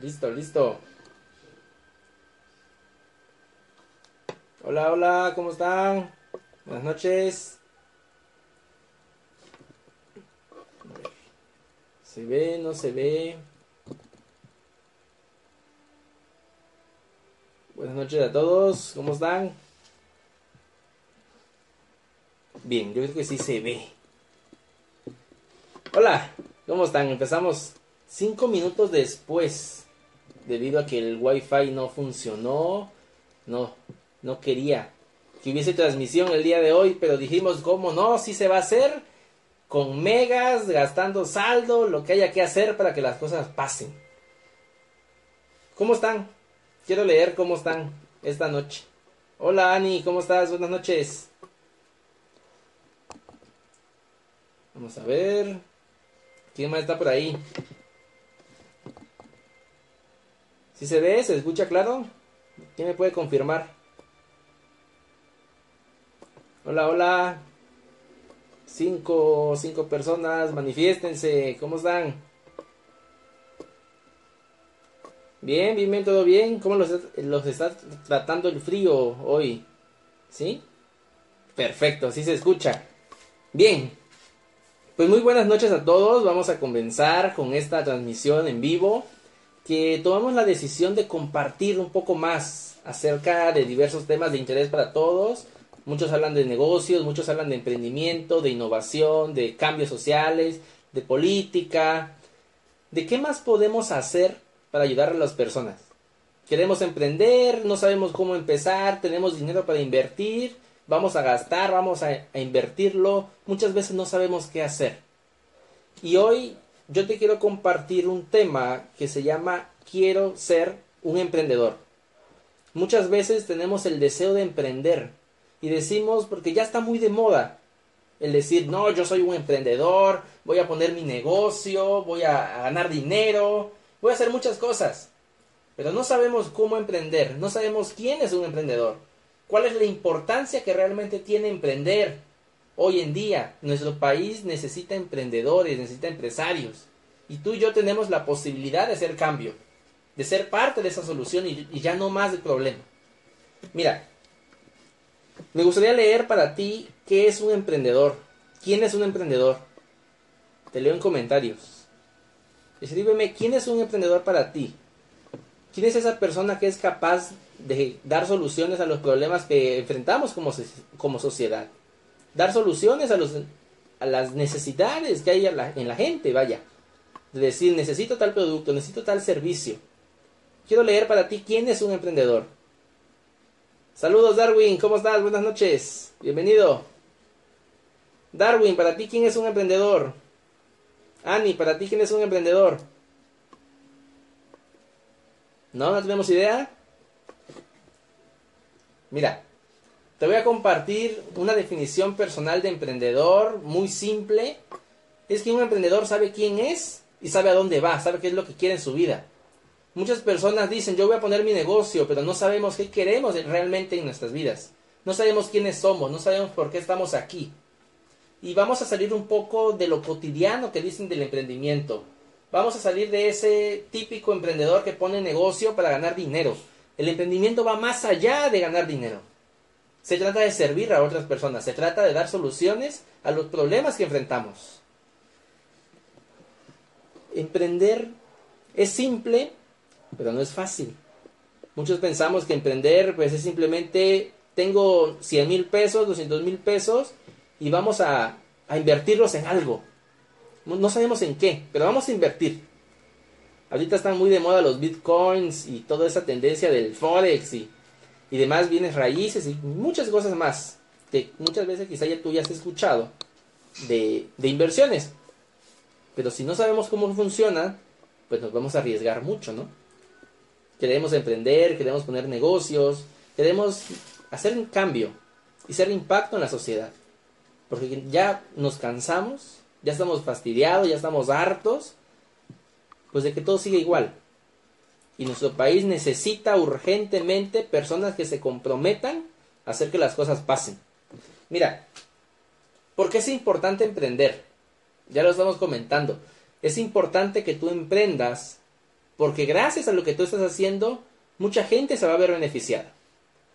Listo, listo. Hola, hola, ¿cómo están? Buenas noches. ¿Se ve? ¿No se ve? Buenas noches a todos, ¿cómo están? Bien, yo creo que sí se ve. Hola, ¿cómo están? Empezamos cinco minutos después, debido a que el wifi no funcionó, no, no quería que hubiese transmisión el día de hoy, pero dijimos, ¿cómo no? Sí se va a hacer con megas, gastando saldo, lo que haya que hacer para que las cosas pasen. ¿Cómo están? Quiero leer cómo están esta noche. Hola Ani, ¿cómo estás? Buenas noches. Vamos a ver. ¿Quién más está por ahí? ¿Sí se ve? ¿Se escucha claro? ¿Quién me puede confirmar? Hola, hola. Cinco, cinco personas, manifiéstense. ¿Cómo están? Bien, bien, bien, todo bien. ¿Cómo los, los está tratando el frío hoy? ¿Sí? Perfecto, así se escucha. Bien. Pues muy buenas noches a todos. Vamos a comenzar con esta transmisión en vivo. Que tomamos la decisión de compartir un poco más acerca de diversos temas de interés para todos Muchos hablan de negocios, muchos hablan de emprendimiento, de innovación, de cambios sociales, de política. ¿De qué más podemos hacer para ayudar a las personas? Queremos emprender, no sabemos cómo empezar, tenemos dinero para invertir, vamos a gastar, vamos a, invertirlo, muchas veces no sabemos qué hacer. Y hoy yo te quiero compartir un tema que se llama quiero ser un emprendedor. Muchas veces tenemos el deseo de emprender, y decimos, porque ya está muy de moda, el decir, no, yo soy un emprendedor, voy a poner mi negocio, voy a ganar dinero, voy a hacer muchas cosas. Pero no sabemos cómo emprender, no sabemos quién es un emprendedor, cuál es la importancia que realmente tiene emprender. Hoy en día, nuestro país necesita emprendedores, necesita empresarios. Y tú y yo tenemos la posibilidad de hacer cambio, de ser parte de esa solución y, ya no más del problema. Mira, me gustaría leer para ti qué es un emprendedor. ¿Quién es un emprendedor? Te leo en comentarios. Escríbeme quién es un emprendedor para ti. ¿Quién es esa persona que es capaz de dar soluciones a los problemas que enfrentamos como sociedad? Dar soluciones a, los, a las necesidades que hay en la, en la gente, vaya. De decir, necesito tal producto, necesito tal servicio. Quiero leer para ti quién es un emprendedor. Saludos Darwin, ¿cómo estás? Buenas noches. Bienvenido. Darwin, para ti, ¿quién es un emprendedor? Ani, para ti, ¿quién es un emprendedor? ¿No? ¿No tenemos idea? Mira, te voy a compartir una definición personal de emprendedor muy simple. Es que un emprendedor sabe quién es y sabe a dónde va, sabe qué es lo que quiere en su vida. Muchas personas dicen, yo voy a poner mi negocio, pero no sabemos qué queremos realmente en nuestras vidas. No sabemos quiénes somos, no sabemos por qué estamos aquí. Y vamos a salir un poco de lo cotidiano que dicen del emprendimiento. Vamos a salir de ese típico emprendedor que pone negocio para ganar dinero. El emprendimiento va más allá de ganar dinero. Se trata de servir a otras personas, se trata de dar soluciones a los problemas que enfrentamos. Emprender es simple, pero no es fácil. Muchos pensamos que emprender pues es simplemente tengo 100 mil pesos, 200 mil pesos y vamos a, a invertirlos en algo. No sabemos en qué, pero vamos a invertir. Ahorita están muy de moda los bitcoins y toda esa tendencia del forex y, y demás bienes raíces y muchas cosas más que muchas veces quizá ya tú ya has escuchado de, de inversiones. Pero si no sabemos cómo funciona, pues nos vamos a arriesgar mucho, ¿no? queremos emprender, queremos poner negocios, queremos hacer un cambio y hacer impacto en la sociedad. Porque ya nos cansamos, ya estamos fastidiados, ya estamos hartos, pues de que todo sigue igual. Y nuestro país necesita urgentemente personas que se comprometan a hacer que las cosas pasen. Mira, ¿por qué es importante emprender? Ya lo estamos comentando. Es importante que tú emprendas Porque gracias a lo que tú estás haciendo, mucha gente se va a ver beneficiada.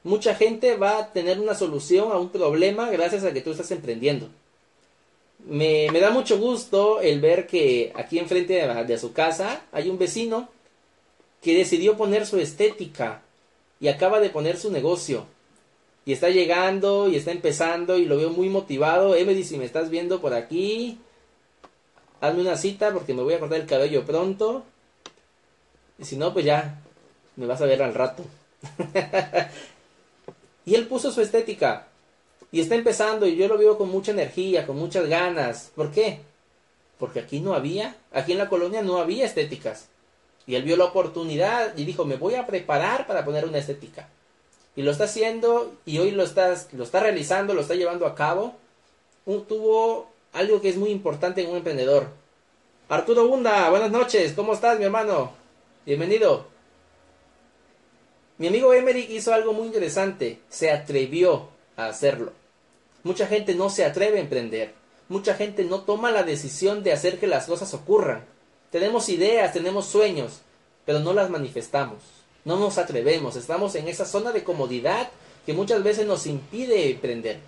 Mucha gente va a tener una solución a un problema gracias a que tú estás emprendiendo. Me, da mucho gusto el ver que aquí enfrente de, de su casa hay un vecino que decidió poner su estética y acaba de poner su negocio. Y está llegando y está empezando y lo veo muy motivado. Emily, si me estás viendo por aquí, hazme una cita porque me voy a cortar el cabello pronto. Y si no, pues ya me vas a ver al rato. y él puso su estética. Y está empezando y yo lo veo con mucha energía, con muchas ganas. ¿Por qué? Porque aquí no había, aquí en la colonia no había estéticas. Y él vio la oportunidad y dijo, me voy a preparar para poner una estética. Y lo está haciendo y hoy lo está, lo está realizando, lo está llevando a cabo. tuvo algo que es muy importante en un emprendedor. Arturo Bunda, buenas noches, ¿cómo estás mi hermano? Bienvenido. Mi amigo Emery hizo algo muy interesante, se atrevió a hacerlo. Mucha gente no se atreve a emprender, mucha gente no toma la decisión de hacer que las cosas ocurran. Tenemos ideas, tenemos sueños, pero no las manifestamos. No nos atrevemos, estamos en esa zona de comodidad que muchas veces nos impide emprender.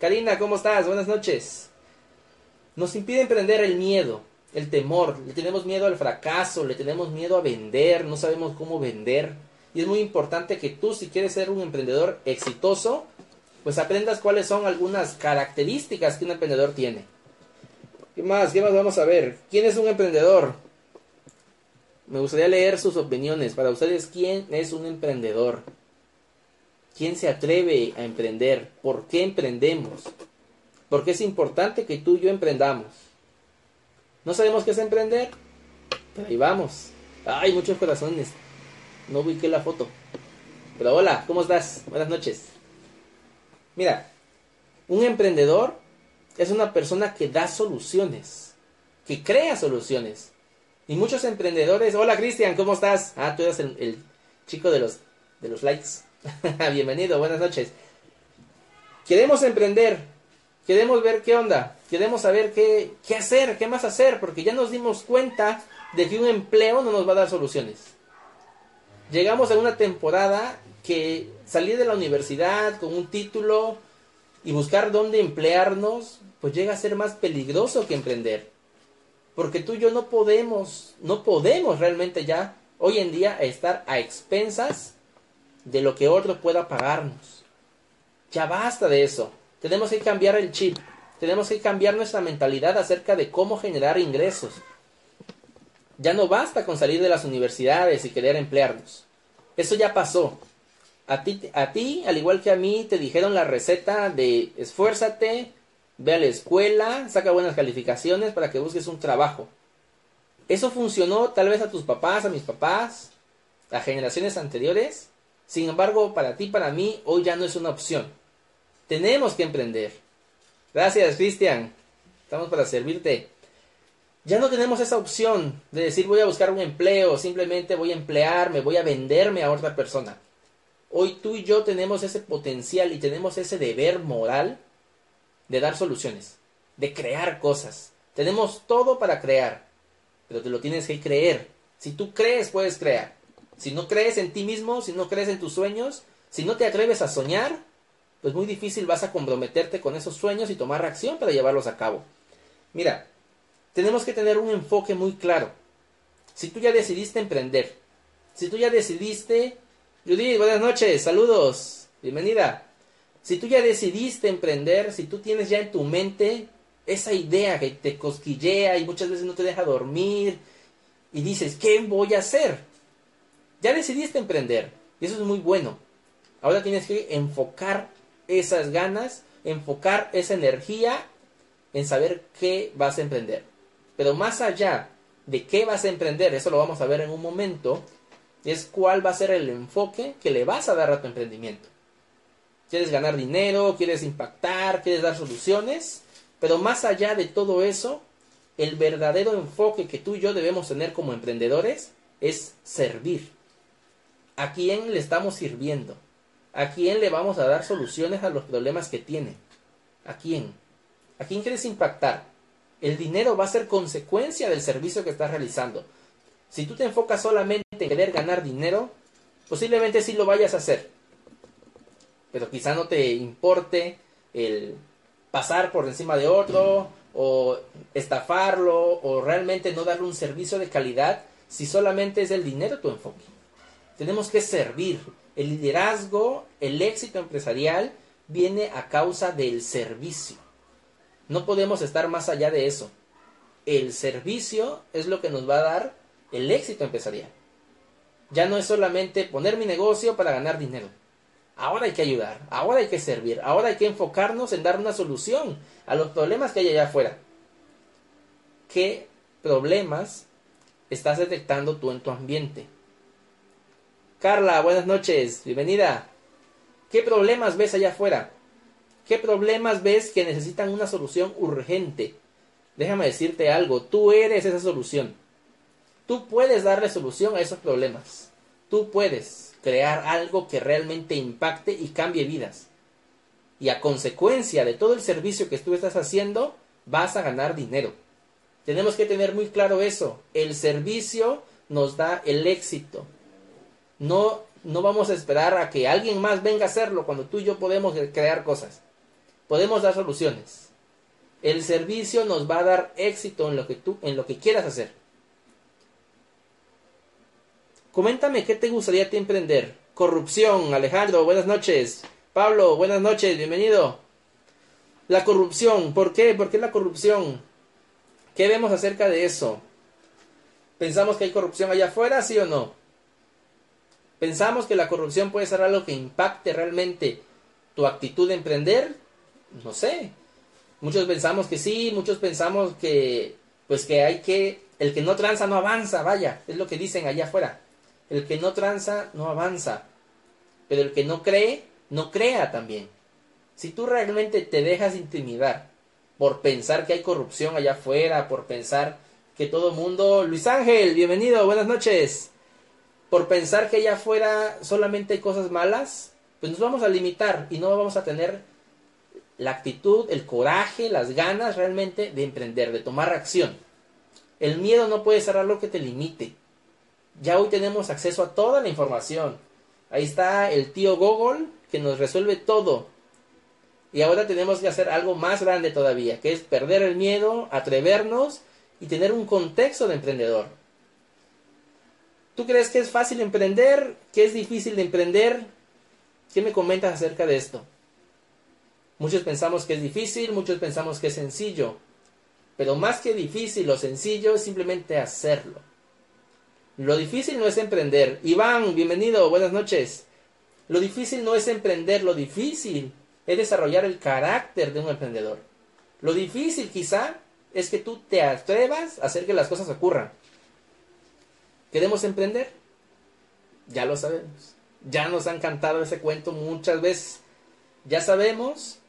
Karina, ¿cómo estás? Buenas noches. Nos impide emprender el miedo, el temor, le tenemos miedo al fracaso, le tenemos miedo a vender, no sabemos cómo vender. Y es muy importante que tú, si quieres ser un emprendedor exitoso, pues aprendas cuáles son algunas características que un emprendedor tiene. ¿Qué más? ¿Qué más vamos a ver? ¿Quién es un emprendedor? Me gustaría leer sus opiniones. Para ustedes, ¿quién es un emprendedor? ¿Quién se atreve a emprender? ¿Por qué emprendemos? ¿Por qué es importante que tú y yo emprendamos? ¿No sabemos qué es emprender? Pero ahí vamos. Ay, muchos corazones. No ubiqué la foto. Pero hola, ¿cómo estás? Buenas noches. Mira, un emprendedor es una persona que da soluciones, que crea soluciones. Y muchos emprendedores, hola Cristian, ¿cómo estás? Ah, tú eres el, chico de los, de los likes. Bienvenido, buenas noches. Queremos emprender, queremos ver qué onda, queremos saber qué, qué hacer, qué más hacer, porque ya nos dimos cuenta de que un empleo no nos va a dar soluciones. Llegamos a una temporada que salir de la universidad con un título y buscar dónde emplearnos pues llega a ser más peligroso que emprender. Porque tú y yo no podemos, no podemos realmente ya hoy en día estar a expensas de lo que otro pueda pagarnos. Ya basta de eso. Tenemos que cambiar el chip. Tenemos que cambiar nuestra mentalidad acerca de cómo generar ingresos. Ya no basta con salir de las universidades y querer emplearnos. Eso ya pasó. A ti, a ti, al igual que a mí, te dijeron la receta de esfuérzate, ve a la escuela, saca buenas calificaciones para que busques un trabajo. Eso funcionó tal vez a tus papás, a mis papás, a generaciones anteriores. Sin embargo, para ti, para mí, hoy ya no es una opción. Tenemos que emprender. Gracias, Cristian. Estamos para servirte. Ya no tenemos esa opción de decir voy a buscar un empleo, simplemente voy a emplearme, voy a venderme a otra persona. Hoy tú y yo tenemos ese potencial y tenemos ese deber moral de dar soluciones, de crear cosas. Tenemos todo para crear, pero te lo tienes que creer. Si tú crees, puedes crear. Si no crees en ti mismo, si no crees en tus sueños, si no te atreves a soñar, pues muy difícil vas a comprometerte con esos sueños y tomar acción para llevarlos a cabo. Mira, tenemos que tener un enfoque muy claro. Si tú ya decidiste emprender, si tú ya decidiste, Judith, buenas noches, saludos, bienvenida. Si tú ya decidiste emprender, si tú tienes ya en tu mente esa idea que te cosquillea y muchas veces no te deja dormir y dices, ¿qué voy a hacer? Ya decidiste emprender y eso es muy bueno. Ahora tienes que enfocar esas ganas, enfocar esa energía en saber qué vas a emprender. Pero más allá de qué vas a emprender, eso lo vamos a ver en un momento, es cuál va a ser el enfoque que le vas a dar a tu emprendimiento quieres ganar dinero, quieres impactar, quieres dar soluciones, pero más allá de todo eso, el verdadero enfoque que tú y yo debemos tener como emprendedores es servir. ¿A quién le estamos sirviendo? ¿A quién le vamos a dar soluciones a los problemas que tiene? ¿A quién? ¿A quién quieres impactar? El dinero va a ser consecuencia del servicio que estás realizando. Si tú te enfocas solamente en querer ganar dinero, posiblemente sí lo vayas a hacer. Pero quizá no te importe el pasar por encima de otro o estafarlo o realmente no darle un servicio de calidad si solamente es el dinero tu enfoque. Tenemos que servir. El liderazgo, el éxito empresarial viene a causa del servicio. No podemos estar más allá de eso. El servicio es lo que nos va a dar el éxito empresarial. Ya no es solamente poner mi negocio para ganar dinero. Ahora hay que ayudar, ahora hay que servir, ahora hay que enfocarnos en dar una solución a los problemas que hay allá afuera. ¿Qué problemas estás detectando tú en tu ambiente? Carla, buenas noches, bienvenida. ¿Qué problemas ves allá afuera? ¿Qué problemas ves que necesitan una solución urgente? Déjame decirte algo, tú eres esa solución. Tú puedes darle solución a esos problemas. Tú puedes crear algo que realmente impacte y cambie vidas. Y a consecuencia de todo el servicio que tú estás haciendo, vas a ganar dinero. Tenemos que tener muy claro eso. El servicio nos da el éxito. No, no vamos a esperar a que alguien más venga a hacerlo cuando tú y yo podemos crear cosas. Podemos dar soluciones. El servicio nos va a dar éxito en lo que tú, en lo que quieras hacer. Coméntame qué te gustaría te emprender. Corrupción, Alejandro, buenas noches. Pablo, buenas noches, bienvenido. La corrupción, ¿por qué? ¿Por qué la corrupción? ¿Qué vemos acerca de eso? ¿Pensamos que hay corrupción allá afuera, sí o no? ¿Pensamos que la corrupción puede ser algo que impacte realmente tu actitud de emprender? No sé. Muchos pensamos que sí, muchos pensamos que pues que hay que el que no tranza no avanza, vaya, es lo que dicen allá afuera. El que no tranza no avanza. Pero el que no cree, no crea también. Si tú realmente te dejas intimidar por pensar que hay corrupción allá afuera, por pensar que todo mundo... Luis Ángel, bienvenido, buenas noches. Por pensar que allá afuera solamente hay cosas malas, pues nos vamos a limitar y no vamos a tener la actitud, el coraje, las ganas realmente de emprender, de tomar acción. El miedo no puede ser algo que te limite. Ya hoy tenemos acceso a toda la información. Ahí está el tío Google que nos resuelve todo. Y ahora tenemos que hacer algo más grande todavía, que es perder el miedo, atrevernos y tener un contexto de emprendedor. ¿Tú crees que es fácil emprender? ¿Que es difícil de emprender? ¿Qué me comentas acerca de esto? Muchos pensamos que es difícil, muchos pensamos que es sencillo. Pero más que difícil o sencillo es simplemente hacerlo. Lo difícil no es emprender. Iván, bienvenido, buenas noches. Lo difícil no es emprender, lo difícil es desarrollar el carácter de un emprendedor. Lo difícil quizá es que tú te atrevas a hacer que las cosas ocurran. ¿Queremos emprender? Ya lo sabemos. Ya nos han cantado ese cuento muchas veces. Ya sabemos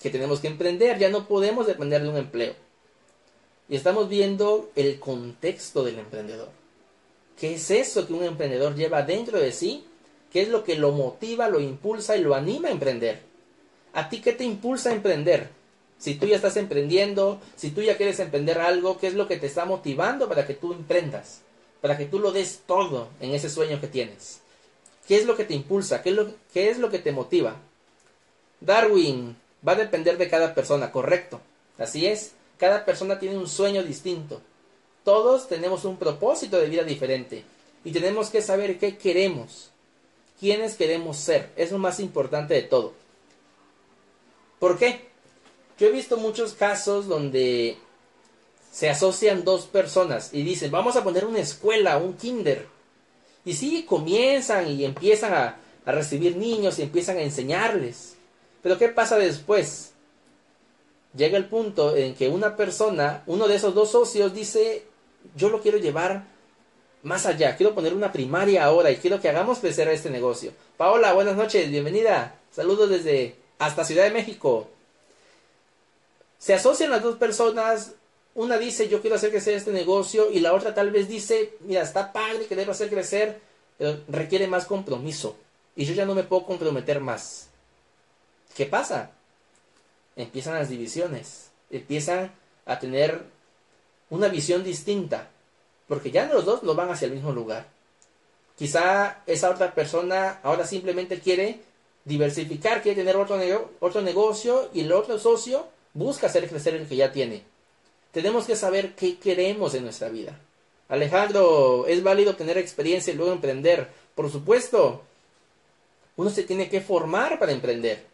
que tenemos que emprender, ya no podemos depender de un empleo. Y estamos viendo el contexto del emprendedor. ¿Qué es eso que un emprendedor lleva dentro de sí? ¿Qué es lo que lo motiva, lo impulsa y lo anima a emprender? ¿A ti qué te impulsa a emprender? Si tú ya estás emprendiendo, si tú ya quieres emprender algo, ¿qué es lo que te está motivando para que tú emprendas? Para que tú lo des todo en ese sueño que tienes. ¿Qué es lo que te impulsa? ¿Qué es lo, qué es lo que te motiva? Darwin, va a depender de cada persona, correcto. Así es, cada persona tiene un sueño distinto. Todos tenemos un propósito de vida diferente y tenemos que saber qué queremos, quiénes queremos ser. Es lo más importante de todo. ¿Por qué? Yo he visto muchos casos donde se asocian dos personas y dicen, vamos a poner una escuela, un kinder. Y sí, comienzan y empiezan a, a recibir niños y empiezan a enseñarles. Pero ¿qué pasa después? Llega el punto en que una persona, uno de esos dos socios dice, yo lo quiero llevar más allá. Quiero poner una primaria ahora y quiero que hagamos crecer este negocio. Paola, buenas noches, bienvenida. Saludos desde hasta Ciudad de México. Se asocian las dos personas. Una dice yo quiero hacer crecer este negocio y la otra tal vez dice, mira, está padre que debo hacer crecer, pero requiere más compromiso. Y yo ya no me puedo comprometer más. ¿Qué pasa? Empiezan las divisiones. Empiezan a tener una visión distinta. porque ya los dos no van hacia el mismo lugar. Quizá esa otra persona ahora simplemente quiere diversificar, quiere tener otro, otro negocio y el otro socio busca hacer crecer el que ya tiene. Tenemos que saber qué queremos en nuestra vida. Alejandro, ¿es válido tener experiencia y luego emprender? Por supuesto. Uno se tiene que formar para emprender.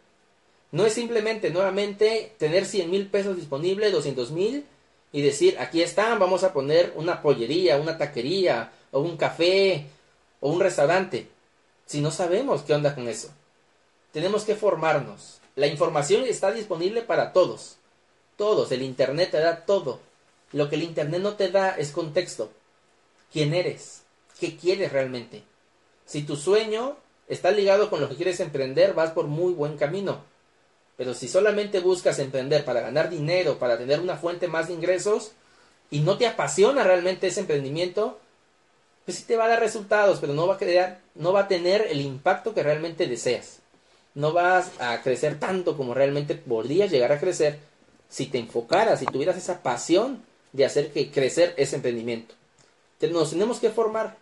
No es simplemente, nuevamente, tener 100 mil pesos disponibles, 200 mil, y decir, aquí están, vamos a poner una pollería, una taquería, o un café, o un restaurante. Si no sabemos qué onda con eso. Tenemos que formarnos. La información está disponible para todos. Todos. El Internet te da todo. Lo que el Internet no te da es contexto. ¿Quién eres? ¿Qué quieres realmente? Si tu sueño está ligado con lo que quieres emprender, vas por muy buen camino. Pero si solamente buscas emprender para ganar dinero, para tener una fuente más de ingresos, y no te apasiona realmente ese emprendimiento, pues sí te va a dar resultados, pero no va a crear, no va a tener el impacto que realmente deseas. No vas a crecer tanto como realmente podrías llegar a crecer si te enfocaras, si tuvieras esa pasión de hacer que crecer ese emprendimiento. Nos tenemos que formar.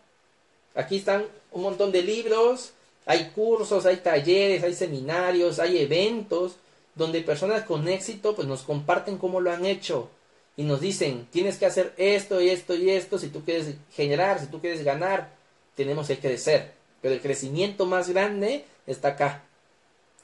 Aquí están un montón de libros, hay cursos, hay talleres, hay seminarios, hay eventos donde personas con éxito pues nos comparten cómo lo han hecho y nos dicen, tienes que hacer esto y esto y esto si tú quieres generar, si tú quieres ganar, tenemos que crecer. Pero el crecimiento más grande está acá.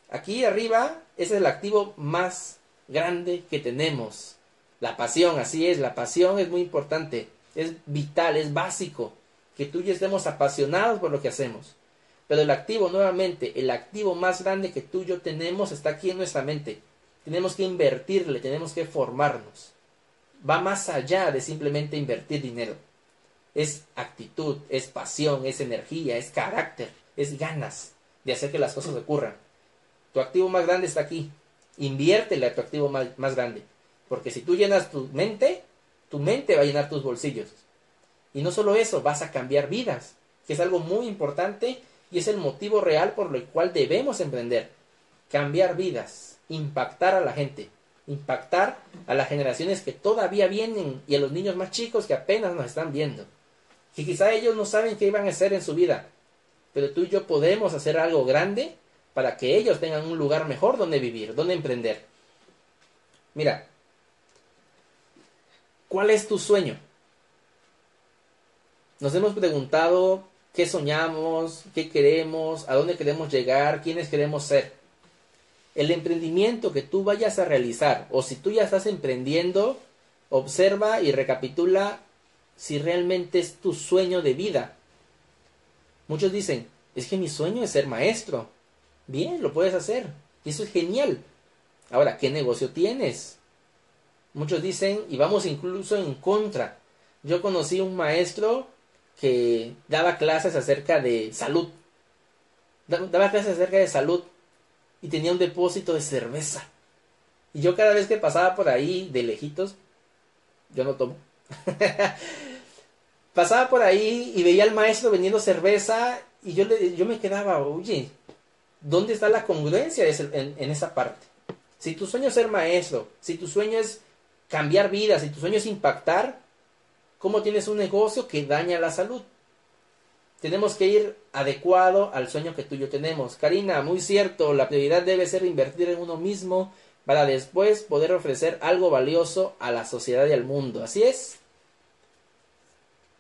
Aquí arriba, ese es el activo más grande que tenemos. La pasión, así es, la pasión es muy importante, es vital, es básico, que tú y yo estemos apasionados por lo que hacemos. Pero el activo, nuevamente, el activo más grande que tú y yo tenemos está aquí en nuestra mente. Tenemos que invertirle, tenemos que formarnos. Va más allá de simplemente invertir dinero. Es actitud, es pasión, es energía, es carácter, es ganas de hacer que las cosas ocurran. Tu activo más grande está aquí. Inviértele a tu activo más, más grande. Porque si tú llenas tu mente, tu mente va a llenar tus bolsillos. Y no solo eso, vas a cambiar vidas, que es algo muy importante y es el motivo real por el cual debemos emprender. Cambiar vidas, impactar a la gente, impactar a las generaciones que todavía vienen y a los niños más chicos que apenas nos están viendo. Que quizá ellos no saben qué iban a hacer en su vida, pero tú y yo podemos hacer algo grande para que ellos tengan un lugar mejor donde vivir, donde emprender. Mira, ¿cuál es tu sueño? Nos hemos preguntado qué soñamos, qué queremos, a dónde queremos llegar, quiénes queremos ser. El emprendimiento que tú vayas a realizar o si tú ya estás emprendiendo, observa y recapitula si realmente es tu sueño de vida. Muchos dicen, es que mi sueño es ser maestro. Bien, lo puedes hacer. Eso es genial. Ahora, ¿qué negocio tienes? Muchos dicen, y vamos incluso en contra. Yo conocí un maestro que daba clases acerca de salud. Daba clases acerca de salud y tenía un depósito de cerveza. Y yo cada vez que pasaba por ahí de lejitos, yo no tomo. pasaba por ahí y veía al maestro vendiendo cerveza y yo, le, yo me quedaba, oye, ¿dónde está la congruencia en, en esa parte? Si tu sueño es ser maestro, si tu sueño es cambiar vidas, si tu sueño es impactar, cómo tienes un negocio que daña la salud. Tenemos que ir adecuado al sueño que tú y yo tenemos. Karina, muy cierto, la prioridad debe ser invertir en uno mismo para después poder ofrecer algo valioso a la sociedad y al mundo. Así es.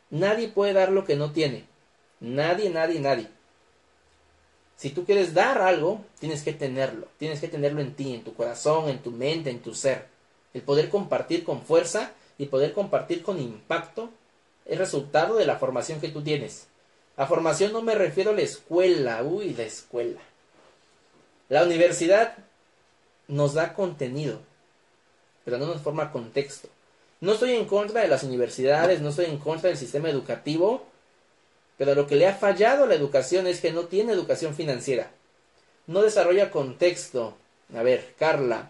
Nadie puede dar lo que no tiene. Nadie, nadie, nadie. Si tú quieres dar algo, tienes que tenerlo. Tienes que tenerlo en ti, en tu corazón, en tu mente, en tu ser. El poder compartir con fuerza y poder compartir con impacto es resultado de la formación que tú tienes. A formación no me refiero a la escuela, uy, la escuela. La universidad nos da contenido, pero no nos forma contexto. No estoy en contra de las universidades, no estoy en contra del sistema educativo, pero lo que le ha fallado a la educación es que no tiene educación financiera. No desarrolla contexto. A ver, Carla,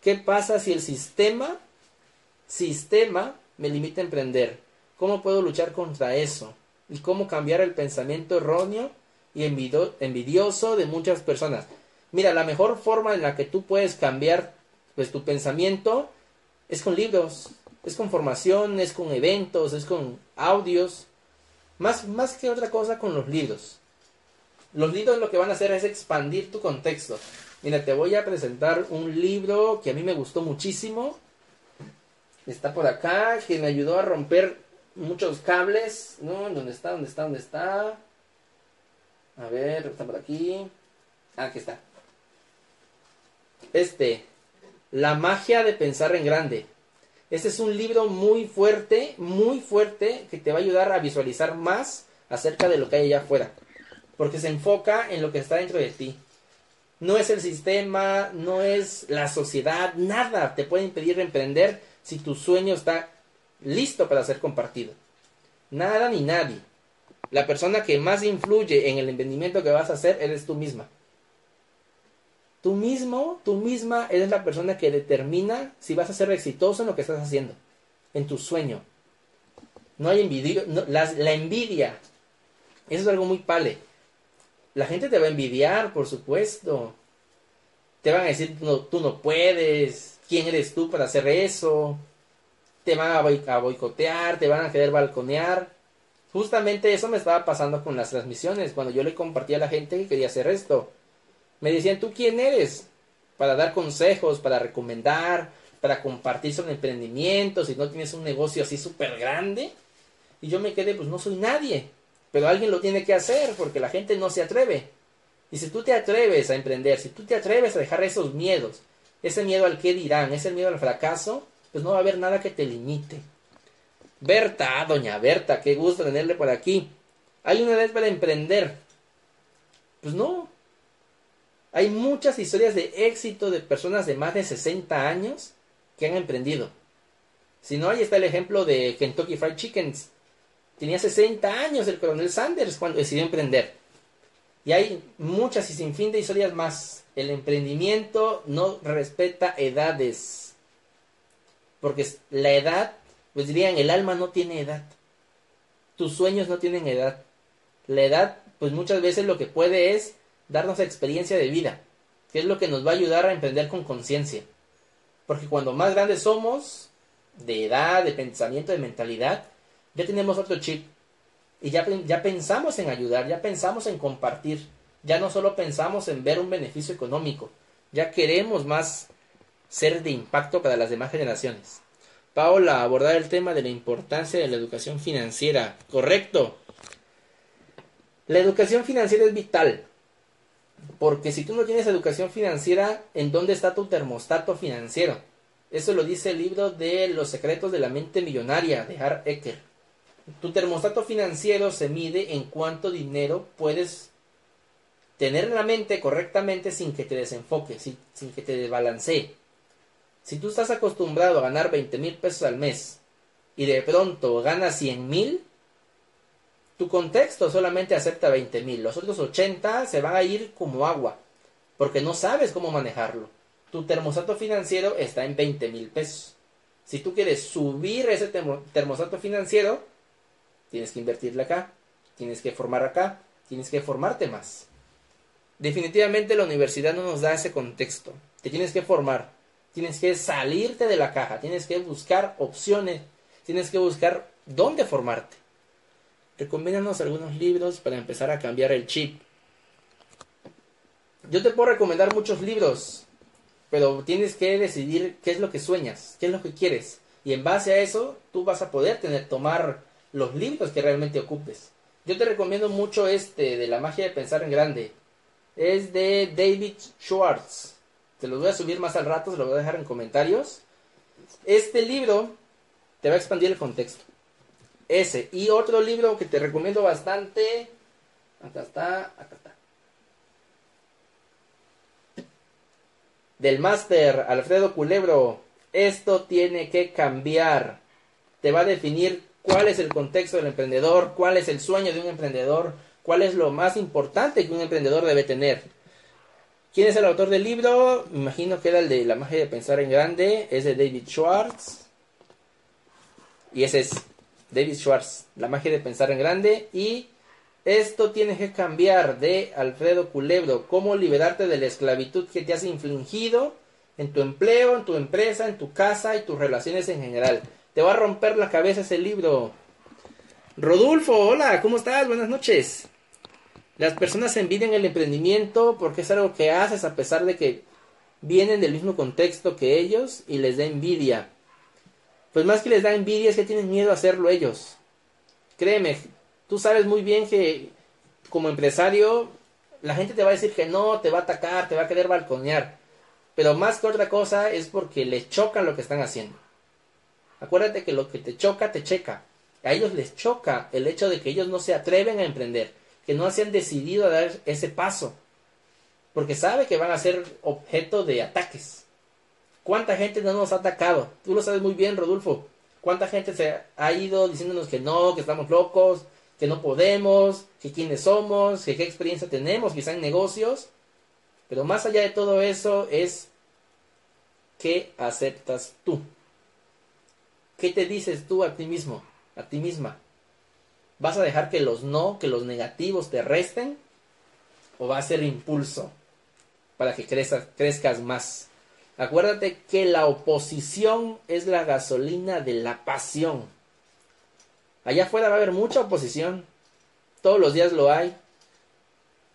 ¿qué pasa si el sistema sistema me limita a emprender. ¿Cómo puedo luchar contra eso? ¿Y cómo cambiar el pensamiento erróneo y envidioso de muchas personas? Mira, la mejor forma en la que tú puedes cambiar pues, tu pensamiento es con libros, es con formación, es con eventos, es con audios, más, más que otra cosa con los libros. Los libros lo que van a hacer es expandir tu contexto. Mira, te voy a presentar un libro que a mí me gustó muchísimo. Está por acá, que me ayudó a romper muchos cables. ¿No? ¿Dónde está? ¿Dónde está? ¿Dónde está? A ver, está por aquí. Ah, aquí está. Este, La magia de pensar en grande. Este es un libro muy fuerte, muy fuerte, que te va a ayudar a visualizar más acerca de lo que hay allá afuera. Porque se enfoca en lo que está dentro de ti. No es el sistema, no es la sociedad, nada te puede impedir emprender si tu sueño está listo para ser compartido. Nada ni nadie. La persona que más influye en el emprendimiento que vas a hacer eres tú misma. Tú mismo, tú misma eres la persona que determina si vas a ser exitoso en lo que estás haciendo, en tu sueño. No hay envidia, la, envidia, eso es algo muy pale. La gente te va a envidiar, por supuesto. Te van a decir, no, tú no puedes, ¿quién eres tú para hacer eso? Te van a boicotear, te van a querer balconear. Justamente eso me estaba pasando con las transmisiones, cuando yo le compartía a la gente que quería hacer esto. Me decían, ¿tú quién eres? Para dar consejos, para recomendar, para compartir sobre emprendimiento, si no tienes un negocio así súper grande. Y yo me quedé, pues no soy nadie, pero alguien lo tiene que hacer porque la gente no se atreve. Y si tú te atreves a emprender, si tú te atreves a dejar esos miedos, ese miedo al qué dirán, ese miedo al fracaso, pues no va a haber nada que te limite. Berta, doña Berta, qué gusto tenerle por aquí. ¿Hay una edad para emprender? Pues no, hay muchas historias de éxito de personas de más de 60 años que han emprendido. Si no, ahí está el ejemplo de Kentucky Fried Chickens. Tenía 60 años el coronel Sanders cuando decidió emprender. Y hay muchas y sin fin de historias más. El emprendimiento no respeta edades. Porque la edad, pues dirían, el alma no tiene edad. Tus sueños no tienen edad. La edad, pues muchas veces lo que puede es darnos experiencia de vida, que es lo que nos va a ayudar a emprender con conciencia. Porque cuando más grandes somos, de edad, de pensamiento, de mentalidad, ya tenemos otro chip. Y ya, ya pensamos en ayudar, ya pensamos en compartir, ya no solo pensamos en ver un beneficio económico, ya queremos más ser de impacto para las demás generaciones. Paola, abordar el tema de la importancia de la educación financiera. Correcto. La educación financiera es vital. Porque si tú no tienes educación financiera, ¿en dónde está tu termostato financiero? Eso lo dice el libro de Los secretos de la mente millonaria de Hart Ecker. Tu termostato financiero se mide en cuánto dinero puedes tener en la mente correctamente sin que te desenfoque, sin, sin que te desbalancee. Si tú estás acostumbrado a ganar 20 mil pesos al mes y de pronto ganas 100 mil, tu contexto solamente acepta 20 mil, los otros 80 se van a ir como agua, porque no sabes cómo manejarlo. Tu termostato financiero está en 20 mil pesos. Si tú quieres subir ese termostato financiero, tienes que invertirle acá, tienes que formar acá, tienes que formarte más. Definitivamente la universidad no nos da ese contexto. Te tienes que formar, tienes que salirte de la caja, tienes que buscar opciones, tienes que buscar dónde formarte. Recomiéndanos algunos libros para empezar a cambiar el chip. Yo te puedo recomendar muchos libros, pero tienes que decidir qué es lo que sueñas, qué es lo que quieres. Y en base a eso, tú vas a poder tener, tomar los libros que realmente ocupes. Yo te recomiendo mucho este de la magia de pensar en grande. Es de David Schwartz. Te lo voy a subir más al rato, se lo voy a dejar en comentarios. Este libro te va a expandir el contexto. Ese. Y otro libro que te recomiendo bastante. Acá está, acá está. Del máster Alfredo Culebro. Esto tiene que cambiar. Te va a definir cuál es el contexto del emprendedor, cuál es el sueño de un emprendedor, cuál es lo más importante que un emprendedor debe tener. ¿Quién es el autor del libro? Me imagino que era el de La magia de pensar en grande. Es de David Schwartz. Y ese es David Schwartz, La magia de pensar en grande y esto tiene que cambiar de Alfredo Culebro, cómo liberarte de la esclavitud que te has infligido en tu empleo, en tu empresa, en tu casa y tus relaciones en general. Te va a romper la cabeza ese libro. Rodulfo, hola, ¿cómo estás? Buenas noches. Las personas envidian el emprendimiento porque es algo que haces a pesar de que vienen del mismo contexto que ellos y les da envidia. Pues más que les da envidia es que tienen miedo a hacerlo ellos. Créeme, tú sabes muy bien que como empresario la gente te va a decir que no, te va a atacar, te va a querer balconear. Pero más que otra cosa es porque les choca lo que están haciendo. Acuérdate que lo que te choca, te checa. A ellos les choca el hecho de que ellos no se atreven a emprender, que no se han decidido a dar ese paso, porque sabe que van a ser objeto de ataques. ¿Cuánta gente no nos ha atacado? Tú lo sabes muy bien, Rodolfo. ¿Cuánta gente se ha ido diciéndonos que no, que estamos locos, que no podemos, que quiénes somos, que qué experiencia tenemos, quizá en negocios? Pero más allá de todo eso es qué aceptas tú. ¿Qué te dices tú a ti mismo, a ti misma? ¿Vas a dejar que los no, que los negativos te resten? ¿O va a ser impulso para que crezcas, más? Acuérdate que la oposición es la gasolina de la pasión. Allá afuera va a haber mucha oposición. Todos los días lo hay.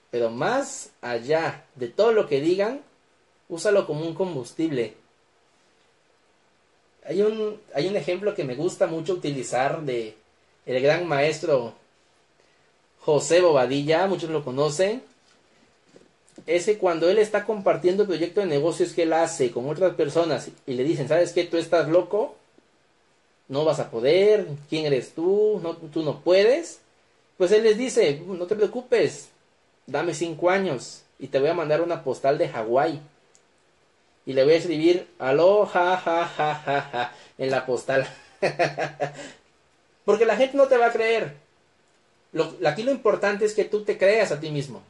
Pero más allá de todo lo que digan, úsalo como un combustible. Hay un, hay un ejemplo que me gusta mucho utilizar de el gran maestro José Bobadilla, muchos lo conocen. Ese cuando él está compartiendo el proyecto de negocios que él hace con otras personas y le dicen, ¿sabes qué? Tú estás loco, no vas a poder, ¿quién eres tú? No, tú no puedes. Pues él les dice, no te preocupes, dame cinco años y te voy a mandar una postal de Hawái. Y le voy a escribir, aló, ja, ja, ja, ja, ja, en la postal. Porque la gente no te va a creer. Lo, aquí lo importante es que tú te creas a ti mismo.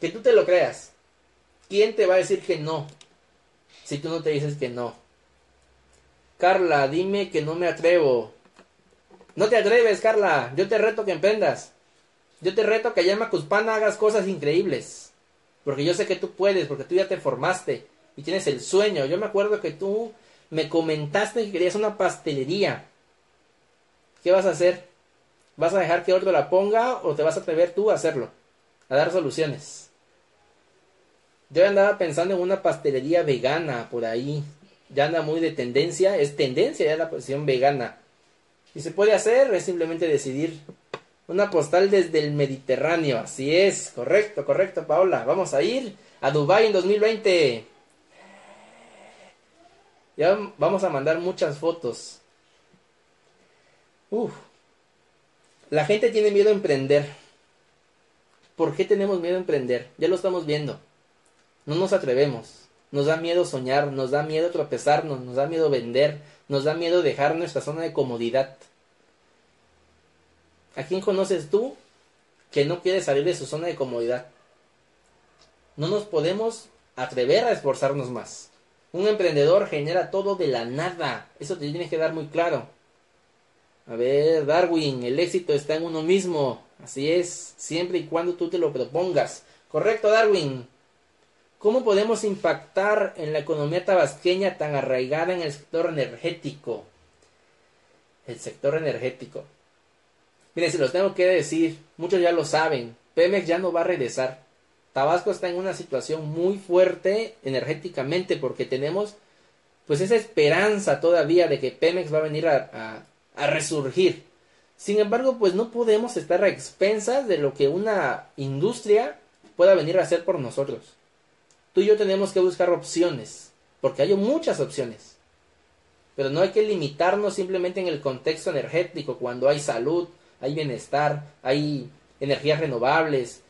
Que tú te lo creas. ¿Quién te va a decir que no? Si tú no te dices que no. Carla, dime que no me atrevo. No te atreves, Carla. Yo te reto que emprendas. Yo te reto que allá en Macuspana hagas cosas increíbles. Porque yo sé que tú puedes, porque tú ya te formaste y tienes el sueño. Yo me acuerdo que tú me comentaste que querías una pastelería. ¿Qué vas a hacer? ¿Vas a dejar que otro la ponga o te vas a atrever tú a hacerlo? A dar soluciones. Yo andaba pensando en una pastelería vegana por ahí. Ya anda muy de tendencia. Es tendencia ya la posición vegana. Y se puede hacer, es simplemente decidir una postal desde el Mediterráneo. Así es, correcto, correcto, Paola. Vamos a ir a Dubai en 2020. Ya vamos a mandar muchas fotos. Uf. La gente tiene miedo a emprender. ¿Por qué tenemos miedo a emprender? Ya lo estamos viendo. No nos atrevemos. Nos da miedo soñar, nos da miedo tropezarnos, nos da miedo vender, nos da miedo dejar nuestra zona de comodidad. ¿A quién conoces tú que no quiere salir de su zona de comodidad? No nos podemos atrever a esforzarnos más. Un emprendedor genera todo de la nada. Eso te tiene que dar muy claro. A ver, Darwin, el éxito está en uno mismo. Así es, siempre y cuando tú te lo propongas. Correcto, Darwin. ¿Cómo podemos impactar en la economía tabasqueña tan arraigada en el sector energético? El sector energético. Miren, si los tengo que decir, muchos ya lo saben, Pemex ya no va a regresar. Tabasco está en una situación muy fuerte energéticamente porque tenemos pues esa esperanza todavía de que Pemex va a venir a, a resurgir. Sin embargo, pues no podemos estar a expensas de lo que una industria pueda venir a hacer por nosotros. Tú y yo tenemos que buscar opciones, porque hay muchas opciones. Pero no hay que limitarnos simplemente en el contexto energético, cuando hay salud, hay bienestar, hay energías renovables,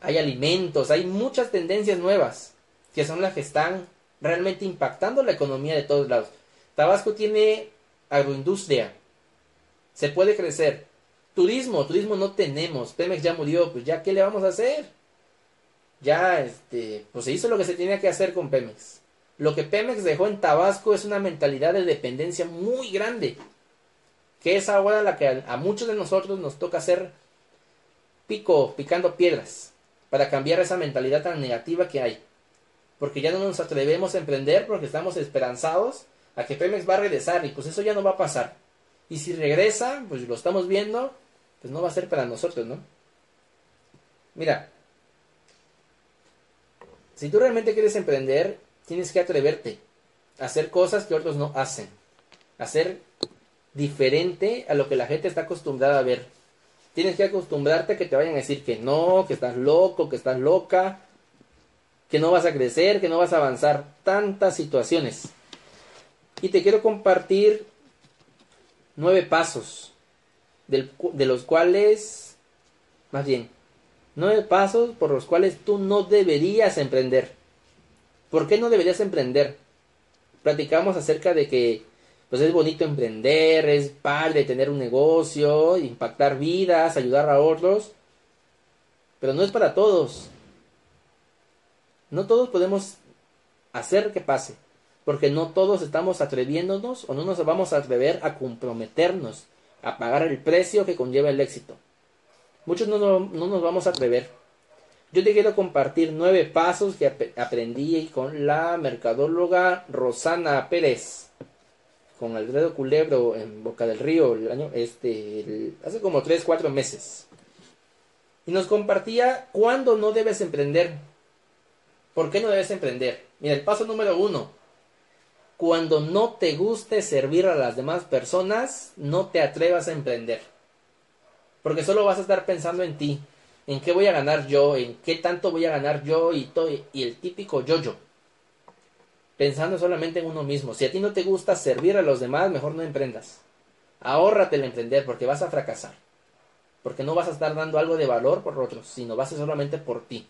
hay alimentos, hay muchas tendencias nuevas que son las que están realmente impactando la economía de todos lados. Tabasco tiene agroindustria, se puede crecer. Turismo, turismo no tenemos, Pemex ya murió, pues ya qué le vamos a hacer. Ya, este, pues se hizo lo que se tenía que hacer con Pemex. Lo que Pemex dejó en Tabasco es una mentalidad de dependencia muy grande que es ahora la que a, muchos de nosotros nos toca hacer pico, picando piedras, para cambiar esa mentalidad tan negativa que hay. Porque ya no nos atrevemos a emprender porque estamos esperanzados a que Pemex va a regresar y pues eso ya no va a pasar. Y si regresa, pues lo estamos viendo, pues no va a ser para nosotros, ¿no? Mira, si tú realmente quieres emprender, tienes que atreverte a hacer cosas que otros no hacen, hacer diferente a lo que la gente está acostumbrada a ver. Tienes que acostumbrarte a que te vayan a decir que no, que estás loco, que estás loca, que no vas a crecer, que no vas a avanzar. Tantas situaciones. Y te quiero compartir nueve pasos, de los cuales, más bien, nueve pasos por los cuales tú no deberías emprender. ¿Por qué no deberías emprender? Platicamos acerca de que pues es bonito emprender, es padre tener un negocio, impactar vidas, ayudar a otros, pero no es para todos. No todos podemos hacer que pase, porque no todos estamos atreviéndonos o no nos vamos a atrever a comprometernos, a pagar el precio que conlleva el éxito. Muchos no, no nos vamos a atrever. Yo te quiero compartir nueve pasos que aprendí con la mercadóloga Rosana Pérez con Alfredo Culebro en Boca del Río el año este hace como 3, 4 meses. Y nos compartía cuándo no debes emprender. ¿Por qué no debes emprender? Mira, el paso número uno. Cuando no te guste servir a las demás personas, no te atrevas a emprender. Porque solo vas a estar pensando en ti, en qué voy a ganar yo, en qué tanto voy a ganar yo y, todo, y el típico yo-yo pensando solamente en uno mismo. Si a ti no te gusta servir a los demás, mejor no emprendas. Ahórrate el emprender porque vas a fracasar. Porque no vas a estar dando algo de valor por otros, sino vas a solamente por ti.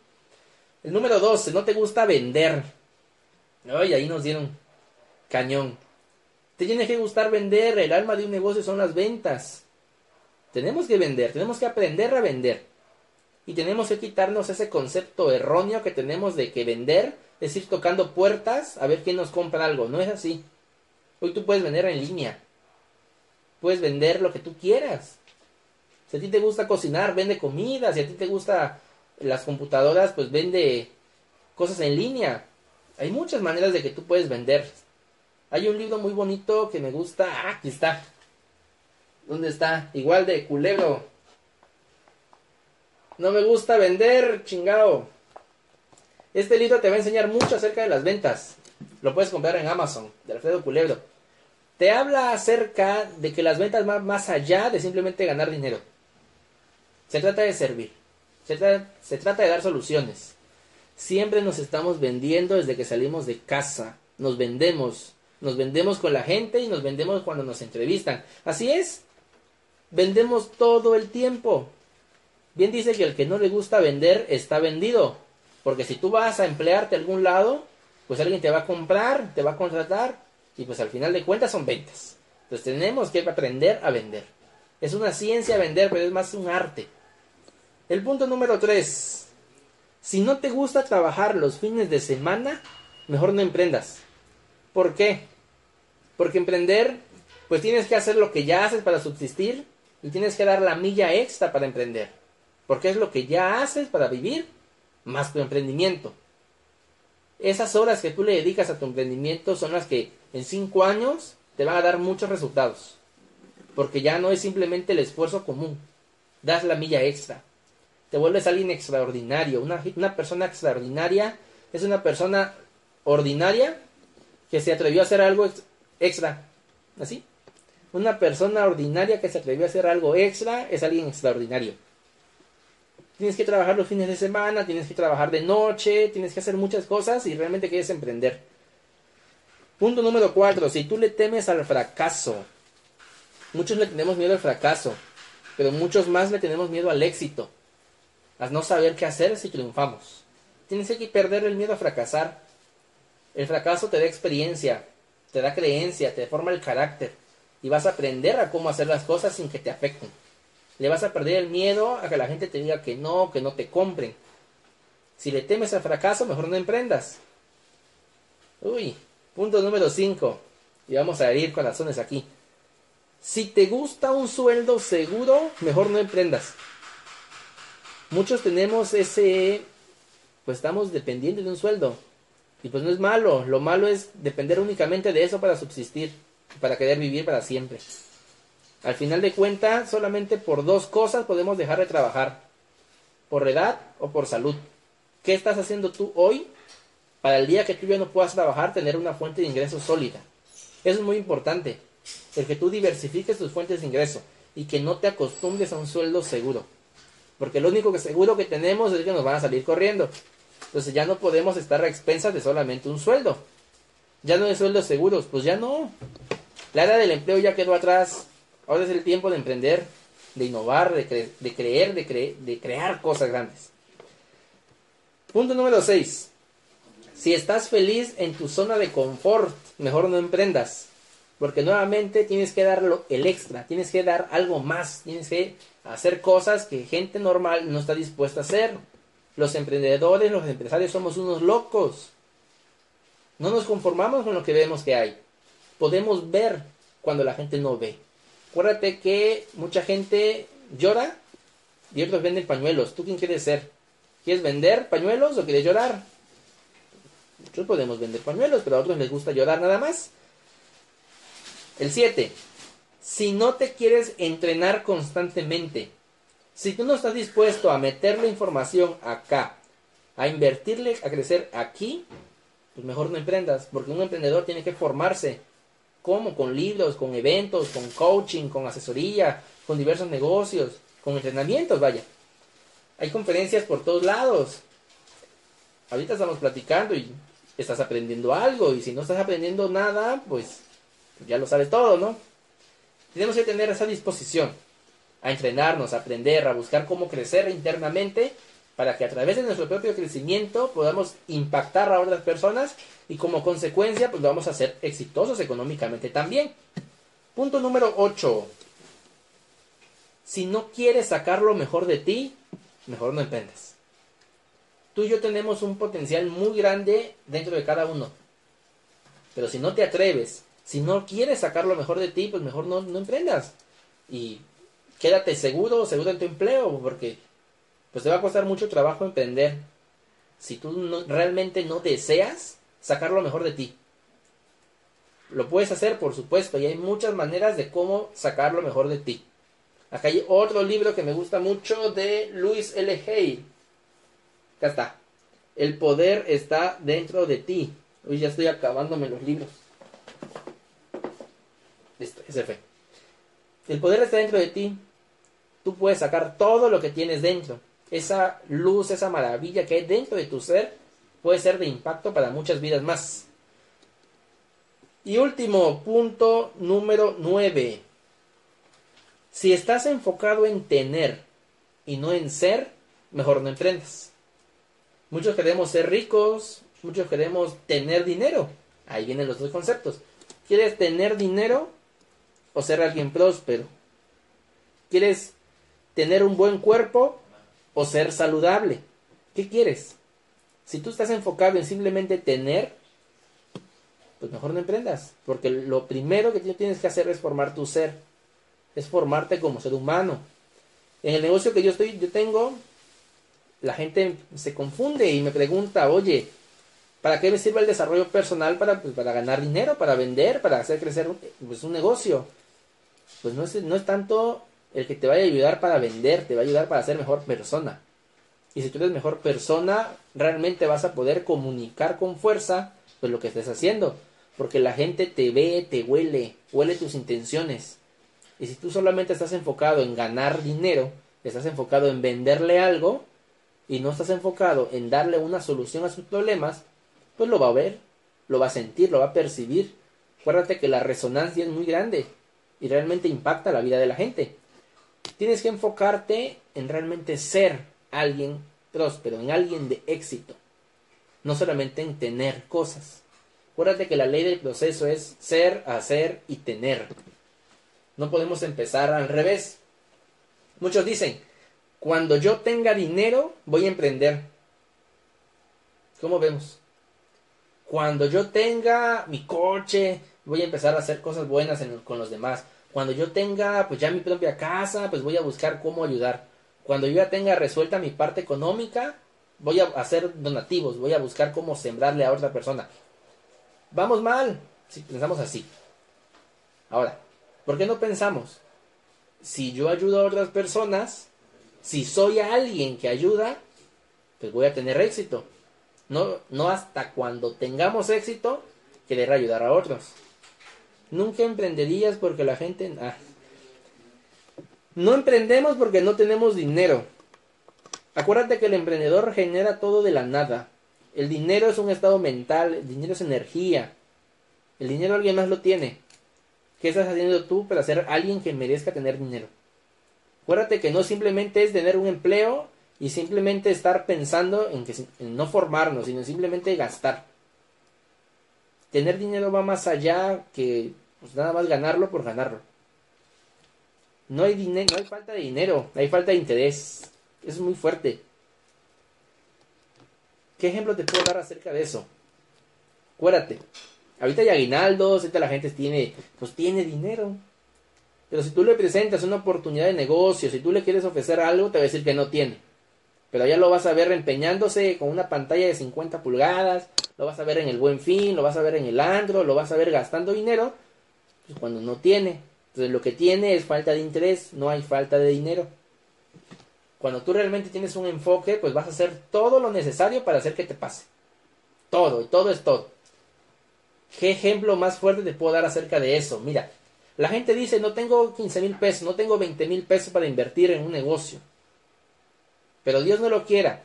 El número 12, no te gusta vender. Ay, ahí nos dieron cañón. Te tiene que gustar vender. El alma de un negocio son las ventas. Tenemos que vender, tenemos que aprender a vender. Y tenemos que quitarnos ese concepto erróneo que tenemos de que vender es ir tocando puertas a ver quién nos compra algo. No es así. Hoy tú puedes vender en línea. Puedes vender lo que tú quieras. Si a ti te gusta cocinar, vende comida. Si a ti te gusta las computadoras, pues vende cosas en línea. Hay muchas maneras de que tú puedes vender. Hay un libro muy bonito que me gusta. Ah, aquí está. ¿Dónde está? Igual de culebro. No me gusta vender, chingado. Este libro te va a enseñar mucho acerca de las ventas. Lo puedes comprar en Amazon, de Alfredo Culebro. Te habla acerca de que las ventas van más allá de simplemente ganar dinero. Se trata de servir. Se, se trata de dar soluciones. Siempre nos estamos vendiendo desde que salimos de casa. Nos vendemos. Nos vendemos con la gente y nos vendemos cuando nos entrevistan. Así es. Vendemos todo el tiempo. Bien dice que el que no le gusta vender está vendido. Porque si tú vas a emplearte a algún lado, pues alguien te va a comprar, te va a contratar y pues al final de cuentas son ventas. Entonces tenemos que aprender a vender. Es una ciencia vender, pero es más un arte. El punto número 3. Si no te gusta trabajar los fines de semana, mejor no emprendas. ¿Por qué? Porque emprender, pues tienes que hacer lo que ya haces para subsistir y tienes que dar la milla extra para emprender. Porque es lo que ya haces para vivir más tu emprendimiento. Esas horas que tú le dedicas a tu emprendimiento son las que en cinco años te van a dar muchos resultados. Porque ya no es simplemente el esfuerzo común. Das la milla extra. Te vuelves alguien extraordinario. Una, una persona extraordinaria es una persona ordinaria que se atrevió a hacer algo extra. ¿Así? Una persona ordinaria que se atrevió a hacer algo extra es alguien extraordinario. Tienes que trabajar los fines de semana, tienes que trabajar de noche, tienes que hacer muchas cosas y realmente quieres emprender. Punto número cuatro, si tú le temes al fracaso, muchos le tenemos miedo al fracaso, pero muchos más le tenemos miedo al éxito, a no saber qué hacer si triunfamos. Tienes que perder el miedo a fracasar. El fracaso te da experiencia, te da creencia, te forma el carácter y vas a aprender a cómo hacer las cosas sin que te afecten. Le vas a perder el miedo a que la gente te diga que no, que no te compren. Si le temes al fracaso, mejor no emprendas. Uy, punto número 5. Y vamos a ir con razones aquí. Si te gusta un sueldo seguro, mejor no emprendas. Muchos tenemos ese, pues estamos dependiendo de un sueldo. Y pues no es malo, lo malo es depender únicamente de eso para subsistir, para querer vivir para siempre. Al final de cuentas, solamente por dos cosas podemos dejar de trabajar. Por edad o por salud. ¿Qué estás haciendo tú hoy para el día que tú ya no puedas trabajar tener una fuente de ingreso sólida? Eso es muy importante. El que tú diversifiques tus fuentes de ingreso y que no te acostumbres a un sueldo seguro. Porque lo único que seguro que tenemos es que nos van a salir corriendo. Entonces ya no podemos estar a expensas de solamente un sueldo. Ya no hay sueldos seguros, pues ya no. La era del empleo ya quedó atrás. Ahora es el tiempo de emprender, de innovar, de, creer, de, de crear cosas grandes. Punto número 6. Si estás feliz en tu zona de confort, mejor no emprendas. Porque nuevamente tienes que dar el extra, tienes que dar algo más, tienes que hacer cosas que gente normal no está dispuesta a hacer. Los emprendedores, los empresarios somos unos locos. No nos conformamos con lo que vemos que hay. Podemos ver cuando la gente no ve. Acuérdate que mucha gente llora y otros venden pañuelos. ¿Tú quién quieres ser? ¿Quieres vender pañuelos o quieres llorar? Nosotros podemos vender pañuelos, pero a otros les gusta llorar nada más. El 7. Si no te quieres entrenar constantemente, si tú no estás dispuesto a meterle información acá, a invertirle, a crecer aquí, pues mejor no emprendas, porque un emprendedor tiene que formarse. ¿Cómo? Con libros, con eventos, con coaching, con asesoría, con diversos negocios, con entrenamientos, vaya. Hay conferencias por todos lados. Ahorita estamos platicando y estás aprendiendo algo, y si no estás aprendiendo nada, pues ya lo sabes todo, ¿no? Tenemos que tener esa disposición a entrenarnos, a aprender, a buscar cómo crecer internamente para que a través de nuestro propio crecimiento podamos impactar a otras personas y como consecuencia pues vamos a ser exitosos económicamente también. Punto número 8. Si no quieres sacar lo mejor de ti, mejor no emprendas. Tú y yo tenemos un potencial muy grande dentro de cada uno. Pero si no te atreves si no quieres sacar lo mejor de ti, pues mejor no, no emprendas. Y quédate seguro, seguro en tu empleo, porque pues te va a costar mucho trabajo emprender. Si tú realmente no deseas sacar lo mejor de ti. Lo puedes hacer, por supuesto, y hay muchas maneras de cómo sacar lo mejor de ti. Acá hay otro libro que me gusta mucho de Luis L. Hay. Acá está. El poder está dentro de ti. Hoy ya estoy acabándome los libros. Listo, ese fue. El poder está dentro de ti. Tú puedes sacar todo lo que tienes dentro. Esa luz, esa maravilla que hay dentro de tu ser puede ser de impacto para muchas vidas más. Y último punto número 9. Si estás enfocado en tener y no en ser, mejor no emprendas. Muchos queremos ser ricos, muchos queremos tener dinero. Ahí vienen los dos conceptos. ¿Quieres tener dinero? o ser alguien próspero? ¿Quieres tener un buen cuerpo o ser saludable? ¿Qué quieres? Si tú estás enfocado en simplemente tener, pues mejor no emprendas, porque lo primero que tú tienes que hacer es formar tu ser, es formarte como ser humano. En el negocio que yo estoy, yo tengo, la gente se confunde y me pregunta, oye, ¿para qué me sirve el desarrollo personal para, pues, para ganar dinero, para vender, para hacer crecer pues, un negocio? pues no es, no es tanto el que te vaya a ayudar para vender, te va a ayudar para ser mejor persona. Y si tú eres mejor persona, realmente vas a poder comunicar con fuerza pues lo que estés haciendo. Porque la gente te ve, te huele, huele tus intenciones. Y si tú solamente estás enfocado en ganar dinero, estás enfocado en venderle algo y no estás enfocado en darle una solución a sus problemas, pues lo va a ver, lo va a sentir, lo va a percibir. Acuérdate que la resonancia es muy grande y realmente impacta la vida de la gente. Tienes que enfocarte en realmente ser alguien próspero, en alguien de éxito, no solamente en tener cosas. Acuérdate que la ley del proceso es ser, hacer y tener. No podemos empezar al revés. Muchos dicen, cuando yo tenga dinero voy a emprender. ¿Cómo vemos? Cuando yo tenga mi coche, voy a empezar a hacer cosas buenas con los demás. Cuando yo tenga pues ya mi propia casa, pues voy a buscar cómo ayudar. Cuando yo ya tenga resuelta mi parte económica, voy a hacer donativos, voy a buscar cómo sembrarle a otra persona. Vamos mal si pensamos así. Ahora, ¿por qué no pensamos? si yo ayudo a otras personas, si soy alguien que ayuda, pues voy a tener éxito. No, no hasta cuando tengamos éxito, querer ayudar a otros. Nunca emprenderías porque la gente... Ah. No emprendemos porque no tenemos dinero. Acuérdate que el emprendedor genera todo de la nada. El dinero es un estado mental, el dinero es energía. El dinero alguien más lo tiene. ¿Qué estás haciendo tú para ser alguien que merezca tener dinero? Acuérdate que no simplemente es tener un empleo y simplemente estar pensando en, que, no formarnos, sino simplemente gastar. Tener dinero va más allá que pues, nada más ganarlo por ganarlo. No hay dinero, no hay falta de dinero, hay falta de interés. Es muy fuerte. ¿Qué ejemplo te puedo dar acerca de eso? Acuérdate, ahorita hay aguinaldos, ahorita la gente tiene, pues tiene dinero. Pero si tú le presentas una oportunidad de negocio, si tú le quieres ofrecer algo, te va a decir que no tiene. Pero ya lo vas a ver empeñándose con una pantalla de 50 pulgadas, lo vas a ver en el buen fin, lo vas a ver en el andro, lo vas a ver gastando dinero, pues cuando no tiene. Entonces lo que tiene es falta de interés, no hay falta de dinero. Cuando tú realmente tienes un enfoque, pues vas a hacer todo lo necesario para hacer que te pase. Todo, y todo es todo. ¿Qué ejemplo más fuerte te puedo dar acerca de eso? Mira, la gente dice, no tengo 15 mil pesos, no tengo 20 mil pesos para invertir en un negocio pero Dios no lo quiera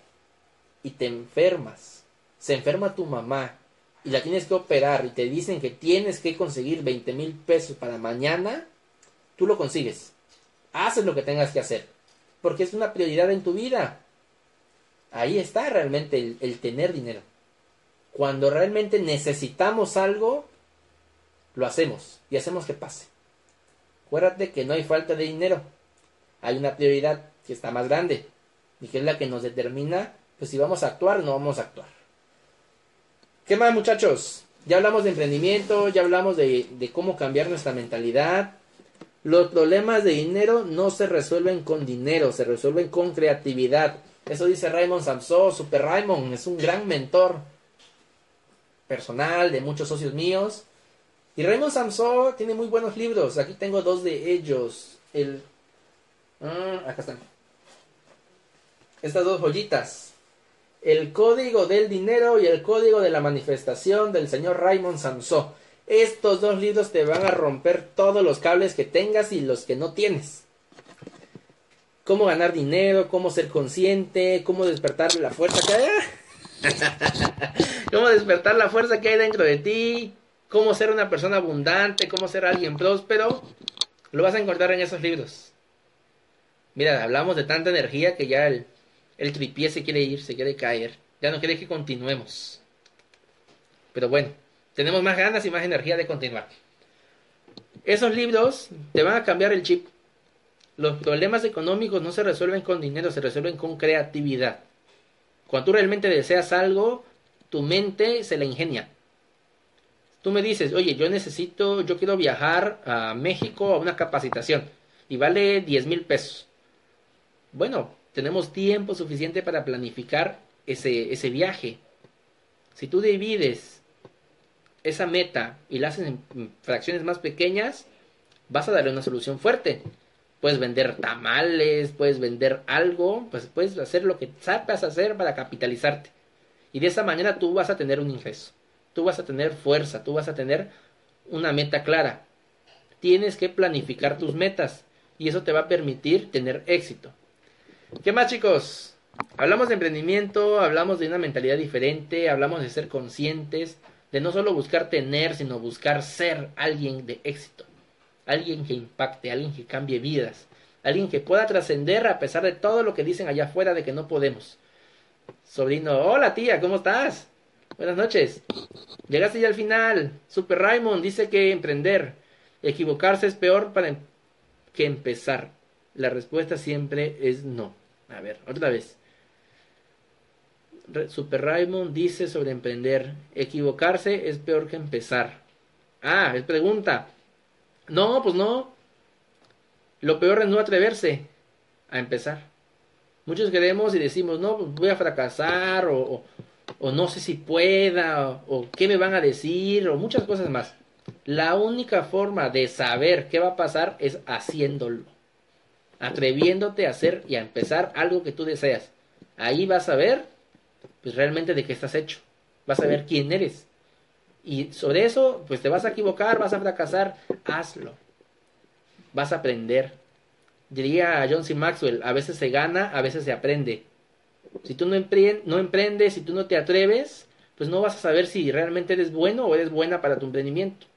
y te enfermas, se enferma tu mamá y la tienes que operar y te dicen que tienes que conseguir 20 mil pesos para mañana, tú lo consigues. Haces lo que tengas que hacer, porque es una prioridad en tu vida. Ahí está realmente el, tener dinero. Cuando realmente necesitamos algo, lo hacemos y hacemos que pase. Acuérdate que no hay falta de dinero. Hay una prioridad que está más grande y que es la que nos determina pues si vamos a actuar o no vamos a actuar. ¿Qué más muchachos? Ya hablamos de emprendimiento, ya hablamos de, cómo cambiar nuestra mentalidad. Los problemas de dinero no se resuelven con dinero, se resuelven con creatividad. Eso dice Raymond Samson, Super Raymond, es un gran mentor personal de muchos socios míos. Y Raymond Samson tiene muy buenos libros. Aquí tengo dos de ellos. El, ah, acá están estas dos joyitas. El código del dinero y el código de la manifestación del señor Raymond Samson. Estos dos libros te van a romper todos los cables que tengas y los que no tienes. Cómo ganar dinero, cómo ser consciente, cómo despertar la fuerza que hay. cómo despertar la fuerza que hay dentro de ti, cómo ser una persona abundante, cómo ser alguien próspero. Lo vas a encontrar en esos libros. Mira, hablamos de tanta energía que ya el, el tripié se quiere ir, se quiere caer. Ya no quiere que continuemos. Pero bueno, tenemos más ganas y más energía de continuar. Esos libros te van a cambiar el chip. Los problemas económicos no se resuelven con dinero, se resuelven con creatividad. Cuando tú realmente deseas algo, tu mente se la ingenia. Tú me dices, oye, yo necesito, yo quiero viajar a México a una capacitación y vale 10 mil pesos. Bueno, tenemos tiempo suficiente para planificar ese, ese viaje. Si tú divides esa meta y la haces en fracciones más pequeñas, vas a darle una solución fuerte. Puedes vender tamales, puedes vender algo, pues puedes hacer lo que sabes hacer para capitalizarte. Y de esa manera tú vas a tener un ingreso, tú vas a tener fuerza, tú vas a tener una meta clara. Tienes que planificar tus metas y eso te va a permitir tener éxito. ¿Qué más chicos? Hablamos de emprendimiento, hablamos de una mentalidad diferente, hablamos de ser conscientes, de no solo buscar tener, sino buscar ser alguien de éxito, alguien que impacte, alguien que cambie vidas, alguien que pueda trascender a pesar de todo lo que dicen allá afuera de que no podemos. Sobrino, hola tía, ¿cómo estás? Buenas noches. Llegaste ya al final. Super Raymond dice que emprender, equivocarse es peor para em-, que empezar. La respuesta siempre es no. A ver, otra vez. Super Raymond dice sobre emprender, equivocarse es peor que empezar. Ah, es pregunta. No, pues no. Lo peor es no atreverse a empezar. Muchos queremos y decimos, no, pues voy a fracasar, o, no sé si pueda, o, o qué me van a decir, o muchas cosas más. La única forma de saber qué va a pasar es haciéndolo. Atreviéndote a hacer y a empezar algo que tú deseas. Ahí vas a ver, pues realmente de qué estás hecho. Vas a ver quién eres. Y sobre eso, pues te vas a equivocar, vas a fracasar, hazlo. Vas a aprender. Diría John C. Maxwell, a veces se gana, a veces se aprende. Si tú no, emprendes, si tú no te atreves, pues no vas a saber si realmente eres bueno o eres buena para tu emprendimiento.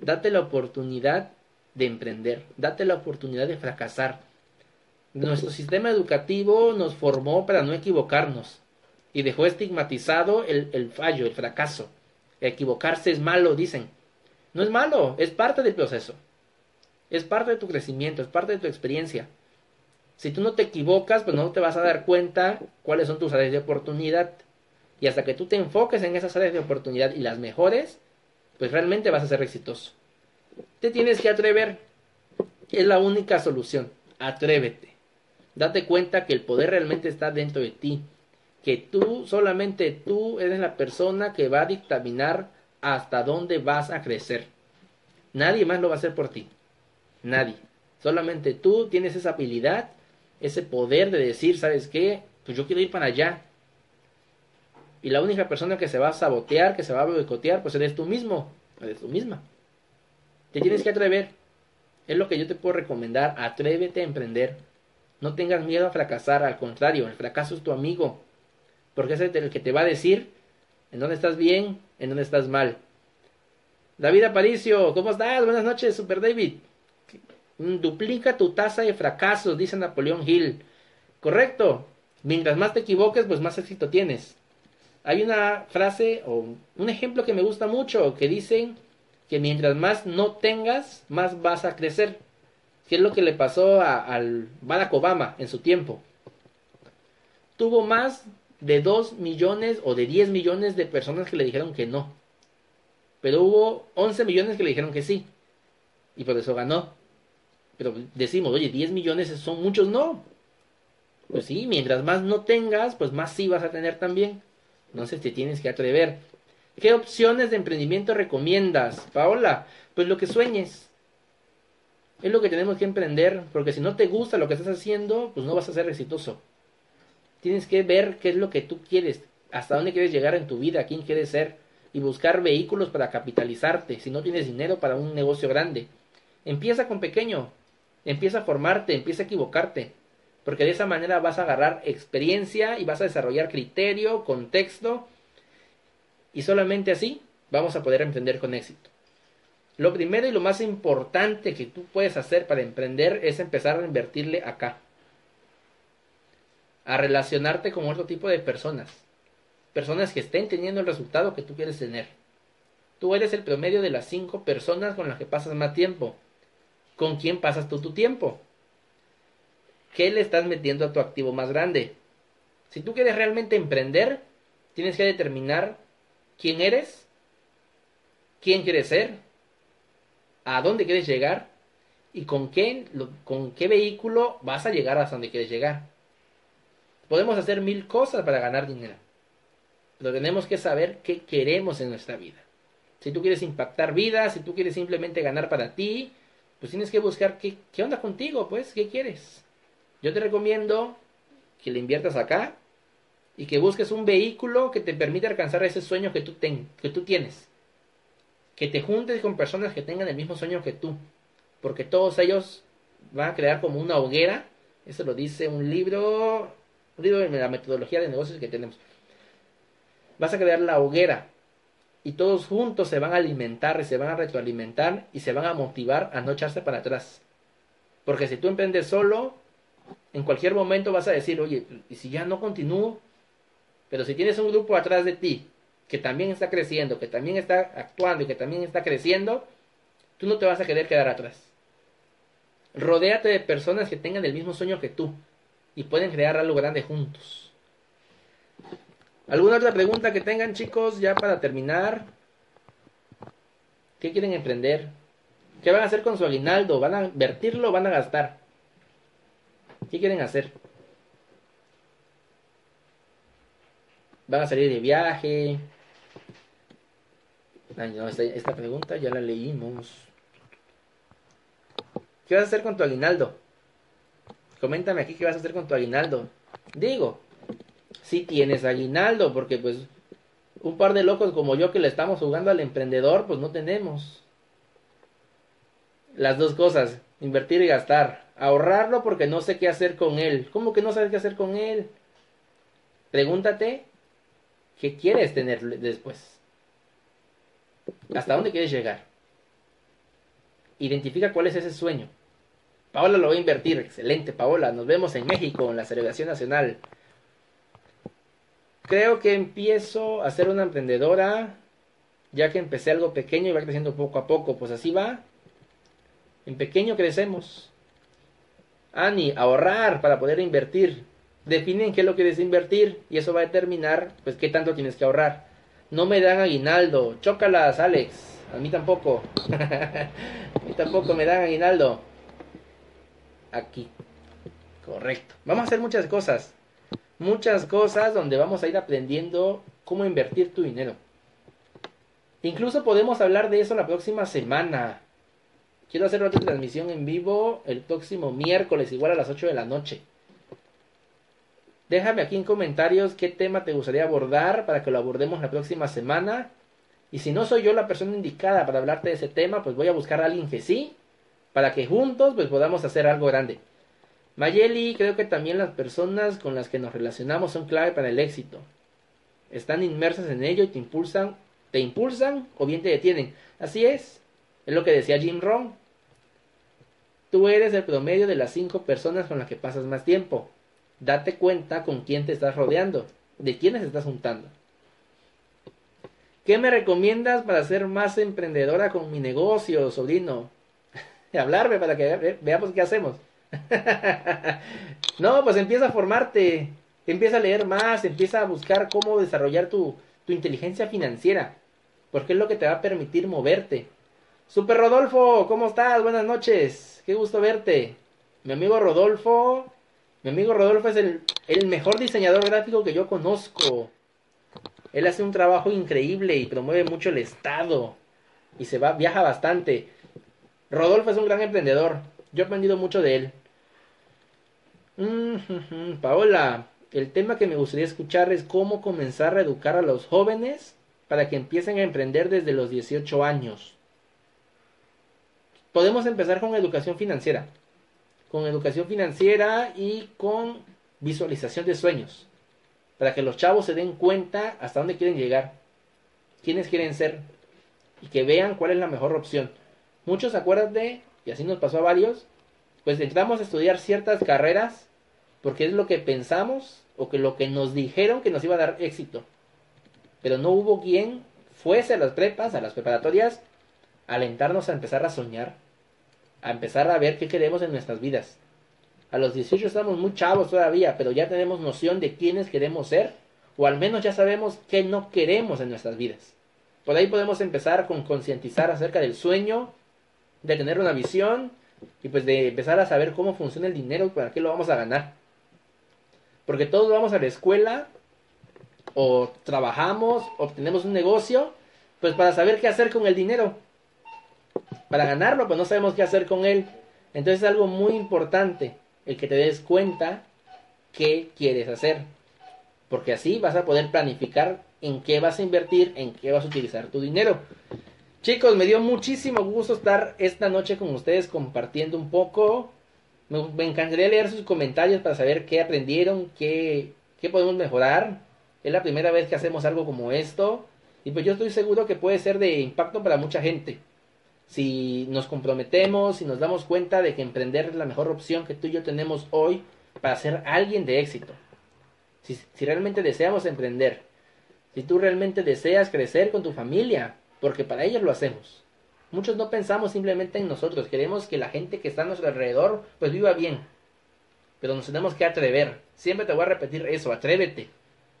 Date la oportunidad de emprender, date la oportunidad de fracasar. Nuestro sistema educativo nos formó para no equivocarnos y dejó estigmatizado el, el fallo, el fracaso. Equivocarse es malo, dicen. No es malo, es parte del proceso. Es parte de tu crecimiento, es parte de tu experiencia. Si tú no te equivocas, pues no te vas a dar cuenta cuáles son tus áreas de oportunidad. Y hasta que tú te enfoques en esas áreas de oportunidad y las mejores, pues realmente vas a ser exitoso. Te tienes que atrever. Es la única solución. Atrévete. Date cuenta que el poder realmente está dentro de ti. Que tú, solamente tú, eres la persona que va a dictaminar hasta dónde vas a crecer. Nadie más lo va a hacer por ti. Nadie. Solamente tú tienes esa habilidad, ese poder de decir, ¿sabes qué? Pues yo quiero ir para allá. Y la única persona que se va a sabotear, que se va a boicotear, pues eres tú mismo, eres tú misma. Te tienes que atrever. Es lo que yo te puedo recomendar. Atrévete a emprender. No tengas miedo a fracasar, al contrario, el fracaso es tu amigo. Porque es el que te va a decir en dónde estás bien, en dónde estás mal. David Aparicio, ¿cómo estás? Buenas noches, Super David. Duplica tu tasa de fracasos, dice Napoleón Hill. Correcto. Mientras más te equivoques, pues más éxito tienes. Hay una frase o un ejemplo que me gusta mucho que dicen que mientras más no tengas, más vas a crecer. Que es lo que le pasó a, al Barack Obama en su tiempo. Tuvo más de 2 millones o de 10 millones de personas que le dijeron que no. Pero hubo 11 millones que le dijeron que sí. Y por eso ganó. Pero decimos, oye, 10 millones son muchos, no. Pues sí, mientras más no tengas, pues más sí vas a tener también. Entonces te tienes que atrever. ¿Qué opciones de emprendimiento recomiendas, Paola? Pues lo que sueñes. Es lo que tenemos que emprender, porque si no te gusta lo que estás haciendo, pues no vas a ser exitoso. Tienes que ver qué es lo que tú quieres, hasta dónde quieres llegar en tu vida, quién quieres ser, y buscar vehículos para capitalizarte, si no tienes dinero para un negocio grande. Empieza con pequeño, empieza a formarte, empieza a equivocarte porque de esa manera vas a agarrar experiencia y vas a desarrollar criterio, contexto, y solamente así vamos a poder emprender con éxito. Lo primero y lo más importante que tú puedes hacer para emprender es empezar a invertirle acá, a relacionarte con otro tipo de personas, personas que estén teniendo el resultado que tú quieres tener. Tú eres el promedio de las cinco personas con las que pasas más tiempo. ¿Con quién pasas tú tu tiempo? ¿qué le estás metiendo a tu activo más grande? Si tú quieres realmente emprender, tienes que determinar quién eres, quién quieres ser, a dónde quieres llegar y con qué, con qué vehículo vas a llegar hasta donde quieres llegar. Podemos hacer mil cosas para ganar dinero, pero tenemos que saber qué queremos en nuestra vida. Si tú quieres impactar vidas, si tú quieres simplemente ganar para ti, pues tienes que buscar qué, qué onda contigo, pues, qué quieres. Yo te recomiendo que le inviertas acá y que busques un vehículo que te permita alcanzar ese sueño que tú, que tú tienes. Que te juntes con personas que tengan el mismo sueño que tú. Porque todos ellos van a crear como una hoguera. Eso lo dice un libro, un libro de la metodología de negocios que tenemos. Vas a crear la hoguera. Y todos juntos se van a alimentar y se van a retroalimentar y se van a motivar a no echarse para atrás. Porque si tú emprendes solo, en cualquier momento vas a decir, oye, ¿y si ya no continúo? Pero si tienes un grupo atrás de ti que también está creciendo, que también está actuando y que también está creciendo, tú no te vas a querer quedar atrás. Rodéate de personas que tengan el mismo sueño que tú y pueden crear algo grande juntos. ¿Alguna otra pregunta que tengan chicos ya para terminar? ¿Qué quieren emprender? ¿Qué van a hacer con su aguinaldo? ¿Van a invertirlo o van a gastar? ¿Qué quieren hacer? ¿Van a salir de viaje? esta, pregunta ya la leímos. ¿Qué vas a hacer con tu aguinaldo? Coméntame aquí qué vas a hacer con tu aguinaldo. Digo, si tienes aguinaldo, porque pues un par de locos como yo que le estamos jugando al emprendedor, pues no tenemos. Las dos cosas, invertir y gastar. Ahorrarlo porque no sé qué hacer con él. ¿Cómo que no sabes qué hacer con él? Pregúntate qué quieres tener después. ¿Hasta dónde quieres llegar? Identifica cuál es ese sueño. Paola lo va a invertir. Excelente, Paola. Nos vemos en México, en la celebración nacional. Creo que empiezo a ser una emprendedora, ya que empecé algo pequeño y va creciendo poco a poco. Pues así va. En pequeño crecemos. Ani, ahorrar para poder invertir. Definen qué es lo que quieres invertir y eso va a determinar pues qué tanto tienes que ahorrar. No me dan aguinaldo. Chócalas, Alex. A mí tampoco. a mí tampoco me dan aguinaldo. Aquí. Correcto. Vamos a hacer muchas cosas muchas cosas donde vamos a ir aprendiendo cómo invertir tu dinero. Incluso podemos hablar de eso la próxima semana. Quiero hacer otra transmisión en vivo el próximo miércoles, igual a las 8 de la noche. Déjame aquí en comentarios qué tema te gustaría abordar para que lo abordemos la próxima semana. Y si no soy yo la persona indicada para hablarte de ese tema, pues voy a buscar a alguien que sí, para que juntos pues podamos hacer algo grande. Mayeli, creo que también las personas con las que nos relacionamos son clave para el éxito. Están inmersas en ello y te impulsan, te impulsan o bien te detienen. Así es, es lo que decía Jim Rohn. Tú eres el promedio de las cinco personas con las que pasas más tiempo. Date cuenta con quién te estás rodeando, de quiénes estás juntando. ¿Qué me recomiendas para ser más emprendedora con mi negocio, sobrino? Hablarme para que veamos qué hacemos. no, pues empieza a formarte, empieza a leer más, empieza a buscar cómo desarrollar tu, tu inteligencia financiera, porque es lo que te va a permitir moverte. Super Rodolfo, ¿cómo estás? Buenas noches, qué gusto verte. Mi amigo Rodolfo, mi amigo Rodolfo es el, mejor diseñador gráfico que yo conozco. Él hace un trabajo increíble y promueve mucho el estado y se va viaja bastante. Rodolfo es un gran emprendedor. Yo he aprendido mucho de él. Paola, el tema que me gustaría escuchar es cómo comenzar a educar a los jóvenes para que empiecen a emprender desde los 18 años. Podemos empezar con educación financiera, con educación financiera y con visualización de sueños, para que los chavos se den cuenta hasta dónde quieren llegar, quiénes quieren ser y que vean cuál es la mejor opción. Muchos, acuérdate, y así nos pasó a varios, pues entramos a estudiar ciertas carreras porque es lo que pensamos o que lo que nos dijeron que nos iba a dar éxito. Pero no hubo quien fuese a las prepas, a las preparatorias, a alentarnos a empezar a soñar, a empezar a ver qué queremos en nuestras vidas. A los 18 estamos muy chavos todavía, pero ya tenemos noción de quiénes queremos ser, o al menos ya sabemos qué no queremos en nuestras vidas. Por ahí podemos empezar con concientizar acerca del sueño, de tener una visión, y pues de empezar a saber cómo funciona el dinero y para qué lo vamos a ganar. Porque todos vamos a la escuela o trabajamos, obtenemos un negocio, pues para saber qué hacer con el dinero. Para ganarlo, pues no sabemos qué hacer con él. Entonces es algo muy importante el que te des cuenta qué quieres hacer. Porque así vas a poder planificar en qué vas a invertir, en qué vas a utilizar tu dinero. Chicos, me dio muchísimo gusto estar esta noche con ustedes compartiendo un poco. Me, encantaría leer sus comentarios para saber qué aprendieron, qué, qué podemos mejorar. Es la primera vez que hacemos algo como esto. Y pues yo estoy seguro que puede ser de impacto para mucha gente. Si nos comprometemos, si nos damos cuenta de que emprender es la mejor opción que tú y yo tenemos hoy para ser alguien de éxito. Si, si realmente deseamos emprender, si tú realmente deseas crecer con tu familia, porque para ellos lo hacemos. Muchos no pensamos simplemente en nosotros, queremos que la gente que está a nuestro alrededor pues viva bien. Pero nos tenemos que atrever. Siempre te voy a repetir eso, atrévete.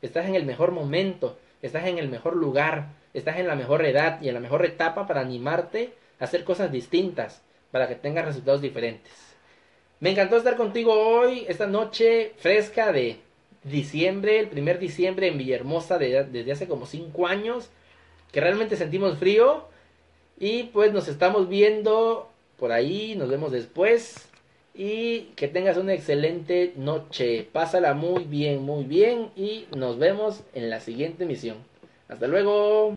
Estás en el mejor momento, estás en el mejor lugar, estás en la mejor edad y en la mejor etapa para animarte hacer cosas distintas, para que tengas resultados diferentes. Me encantó estar contigo hoy, esta noche fresca de diciembre, el primer diciembre en Villahermosa desde hace como cinco años que realmente sentimos frío y pues nos estamos viendo por ahí, nos vemos después. Y que tengas una excelente noche. Pásala muy bien, muy bien. Y nos vemos en la siguiente misión. Hasta luego.